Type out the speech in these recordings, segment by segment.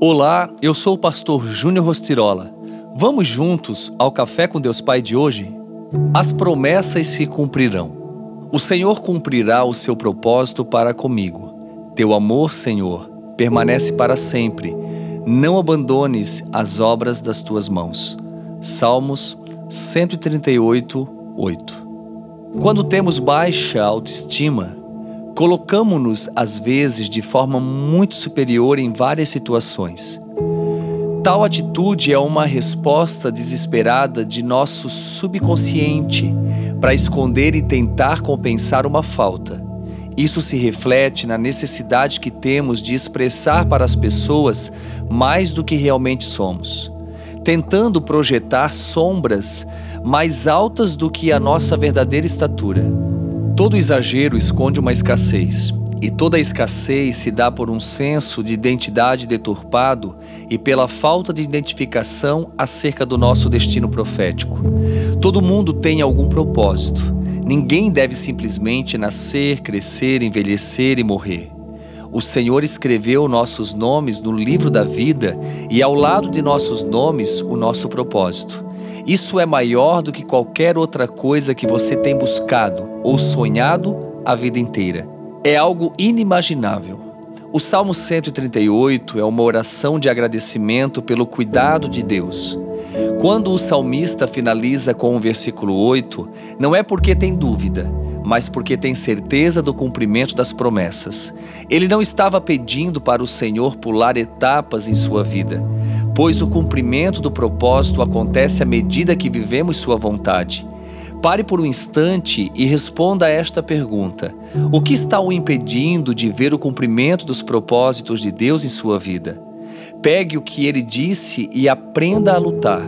Olá, eu sou o pastor Júnior Rostirola. Vamos juntos ao Café com Deus Pai de hoje? As promessas se cumprirão. O Senhor cumprirá o seu propósito para comigo. Teu amor, Senhor, permanece para sempre. Não abandones as obras das tuas mãos. Salmos 138, 8. Quando temos baixa autoestima, colocamos-nos às vezes de forma muito superior em várias situações. Tal atitude é uma resposta desesperada de nosso subconsciente para esconder e tentar compensar uma falta. Isso se reflete na necessidade que temos de expressar para as pessoas mais do que realmente somos, tentando projetar sombras mais altas do que a nossa verdadeira estatura. Todo exagero esconde uma escassez, e toda escassez se dá por um senso de identidade deturpado e pela falta de identificação acerca do nosso destino profético. Todo mundo tem algum propósito. Ninguém deve simplesmente nascer, crescer, envelhecer e morrer. O Senhor escreveu nossos nomes no livro da vida e ao lado de nossos nomes o nosso propósito. Isso é maior do que qualquer outra coisa que você tem buscado ou sonhado a vida inteira. É algo inimaginável. O Salmo 138 é uma oração de agradecimento pelo cuidado de Deus. Quando o salmista finaliza com o versículo 8, não é porque tem dúvida, mas porque tem certeza do cumprimento das promessas. Ele não estava pedindo para o Senhor pular etapas em sua vida pois o cumprimento do propósito acontece à medida que vivemos Sua vontade. Pare por um instante e responda a esta pergunta: O que está o impedindo de ver o cumprimento dos propósitos de Deus em sua vida? Pegue o que ele disse e aprenda a lutar,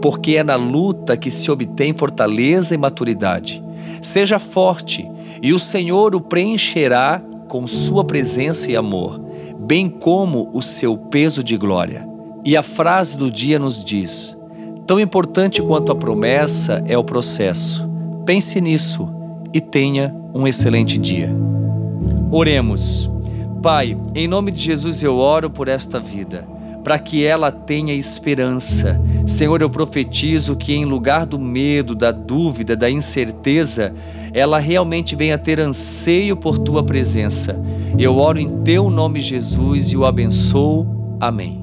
porque é na luta que se obtém fortaleza e maturidade. Seja forte e o Senhor o preencherá com sua presença e amor, bem como o seu peso de glória. E a frase do dia nos diz: tão importante quanto a promessa é o processo. Pense nisso e tenha um excelente dia. Oremos. Pai, em nome de Jesus eu oro por esta vida, para que ela tenha esperança. Senhor, eu profetizo que em lugar do medo, da dúvida, da incerteza, ela realmente venha ter anseio por tua presença. Eu oro em teu nome, Jesus, e o abençoo. Amém.